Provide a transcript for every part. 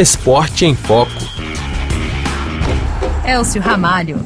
Esporte em Foco. Elcio Ramalho.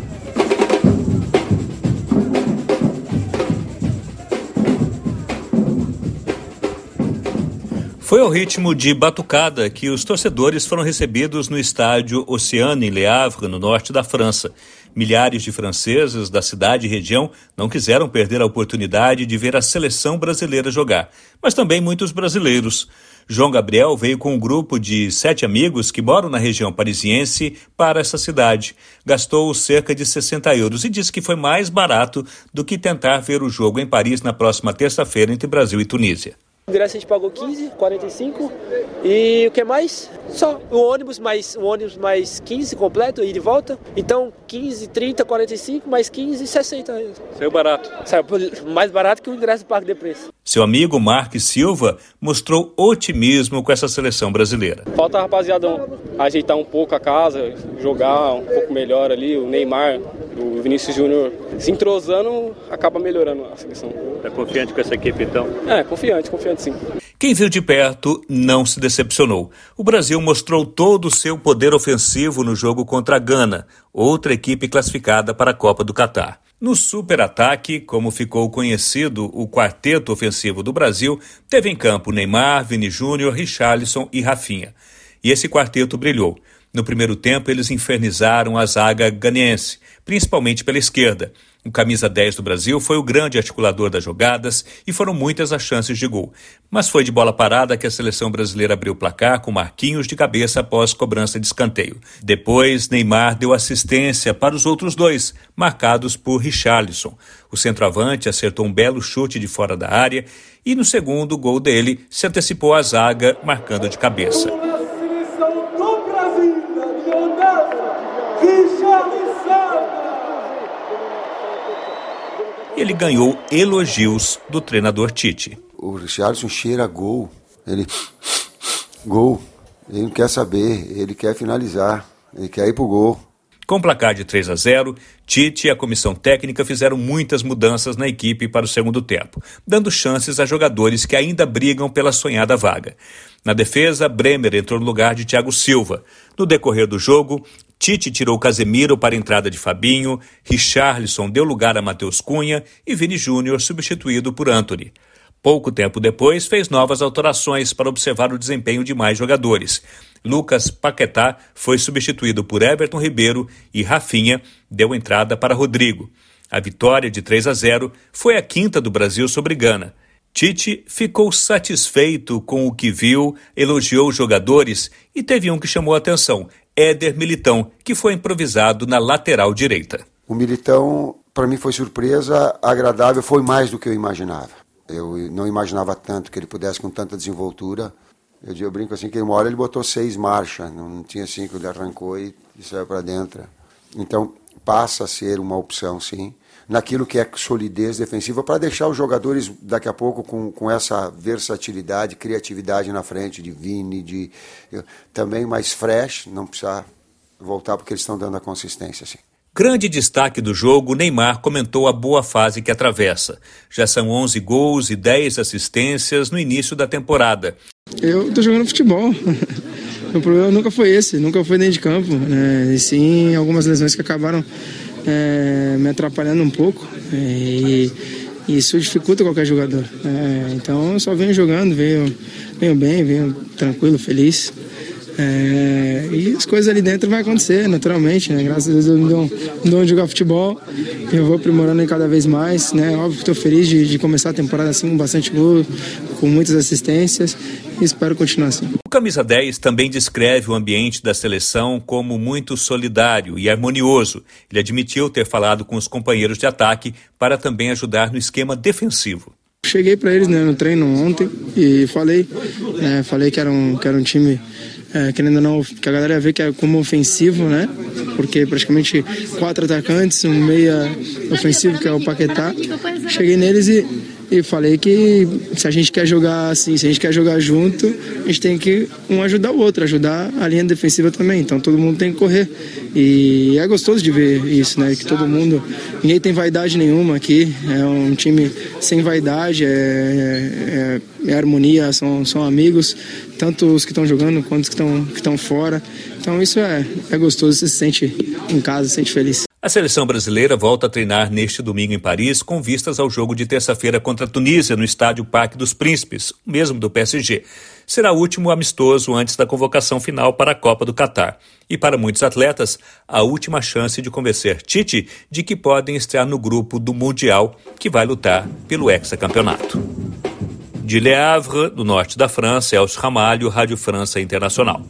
Foi ao ritmo de batucada que os torcedores foram recebidos no estádio Oceano, em Le Havre, no norte da França. Milhares de franceses da cidade e região não quiseram perder a oportunidade de ver a seleção brasileira jogar, mas também muitos brasileiros. João Gabriel veio com um grupo de sete amigos que moram na região parisiense para essa cidade. Gastou cerca de 60 euros e disse que foi mais barato do que tentar ver o jogo em Paris na próxima terça-feira entre Brasil e Tunísia. O ingresso a gente pagou 15, 45 e o que mais? Só o ônibus mais o ônibus mais 15 completo e de volta. Então 15, 30, 45 mais 15, 60. Saiu barato. Saiu mais barato que o ingresso pago de preço. Seu amigo Mark Silva mostrou otimismo com essa seleção brasileira. Falta a rapaziada ajeitar um pouco a casa, jogar um pouco melhor ali, o Neymar, o Vinícius Júnior se entrosando, acaba melhorando a seleção. Está confiante com essa equipe então? É, confiante, confiante sim. Quem viu de perto não se decepcionou. O Brasil mostrou todo o seu poder ofensivo no jogo contra a Gana, outra equipe classificada para a Copa do Catar. No super-ataque, como ficou conhecido o quarteto ofensivo do Brasil, teve em campo Neymar, Vini Júnior, Richarlison e Rafinha. E esse quarteto brilhou. No primeiro tempo, eles infernizaram a zaga ganense, principalmente pela esquerda. O camisa 10 do Brasil foi o grande articulador das jogadas e foram muitas as chances de gol. Mas foi de bola parada que a seleção brasileira abriu o placar com Marquinhos de cabeça após cobrança de escanteio. Depois, Neymar deu assistência para os outros dois, marcados por Richarlison. O centroavante acertou um belo chute de fora da área e no segundo gol dele se antecipou a zaga, marcando de cabeça. Ele ganhou elogios do treinador Tite. O Richardson cheira gol. Ele. Gol. Ele não quer saber, ele quer finalizar, ele quer ir pro gol. Com placar de 3 a 0, Tite e a comissão técnica fizeram muitas mudanças na equipe para o segundo tempo, dando chances a jogadores que ainda brigam pela sonhada vaga. Na defesa, Bremer entrou no lugar de Thiago Silva. No decorrer do jogo, Tite tirou Casemiro para a entrada de Fabinho, Richarlison deu lugar a Matheus Cunha e Vini Júnior substituído por Anthony. Pouco tempo depois, fez novas alterações para observar o desempenho de mais jogadores. Lucas Paquetá foi substituído por Everton Ribeiro e Rafinha deu entrada para Rodrigo. A vitória de 3 a 0 foi a quinta do Brasil sobre Gana. Tite ficou satisfeito com o que viu, elogiou os jogadores e teve um que chamou a atenção: Éder Militão, que foi improvisado na lateral direita. O Militão, para mim, foi surpresa, agradável, foi mais do que eu imaginava. Eu não imaginava tanto que ele pudesse com tanta desenvoltura. Eu, eu brinco assim que uma hora ele botou seis marchas, não tinha cinco, ele arrancou e, e saiu para dentro. Então passa a ser uma opção, sim naquilo que é solidez defensiva, para deixar os jogadores daqui a pouco com, com essa versatilidade, criatividade na frente de Vini, de também mais fresh, não precisar voltar porque eles estão dando a consistência assim. Grande destaque do jogo, Neymar comentou a boa fase que atravessa. Já são 11 gols e 10 assistências no início da temporada. Eu estou jogando futebol. o problema nunca foi esse, nunca foi dentro de campo. Né? E sim algumas lesões que acabaram é, me atrapalhando um pouco é, e, isso dificulta qualquer jogador. É, então eu só venho jogando, venho, venho bem, venho tranquilo, feliz. É, e as coisas ali dentro vão acontecer naturalmente, né? Graças a Deus eu me dou, me dou jogar futebol, eu vou aprimorando cada vez mais, né? Óbvio que estou feliz de, de, começar a temporada assim com bastante gol, com muitas assistências e espero continuar assim. O Camisa 10 também descreve o ambiente da seleção como muito solidário e harmonioso. Ele admitiu ter falado com os companheiros de ataque para também ajudar no esquema defensivo. Cheguei para eles né, no treino ontem e falei, né, falei que era um, que era um time é, querendo não, que a galera vê que é como ofensivo, né? Porque praticamente quatro atacantes, um meia ofensivo que é o Paquetá. Cheguei neles e, e falei que se a gente quer jogar assim, se a gente quer jogar junto, a gente tem que um ajudar o outro, ajudar a linha defensiva também. Então todo mundo tem que correr. E é gostoso de ver isso, né? Que todo mundo, ninguém tem vaidade nenhuma aqui. É um time sem vaidade, é, é, é harmonia, são, são amigos, tanto os que estão jogando quanto os que estão que estão fora. Então isso é, é gostoso, você se sente em casa, se sente feliz. A seleção brasileira volta a treinar neste domingo em Paris, com vistas ao jogo de terça-feira contra a Tunísia, no estádio Parque dos Príncipes, o mesmo do PSG. Será o último amistoso antes da convocação final para a Copa do Catar. E para muitos atletas, a última chance de convencer Tite de que podem estar no grupo do Mundial, que vai lutar pelo hexacampeonato. De Le Havre, do norte da França, Elcio Ramalho, Rádio França Internacional.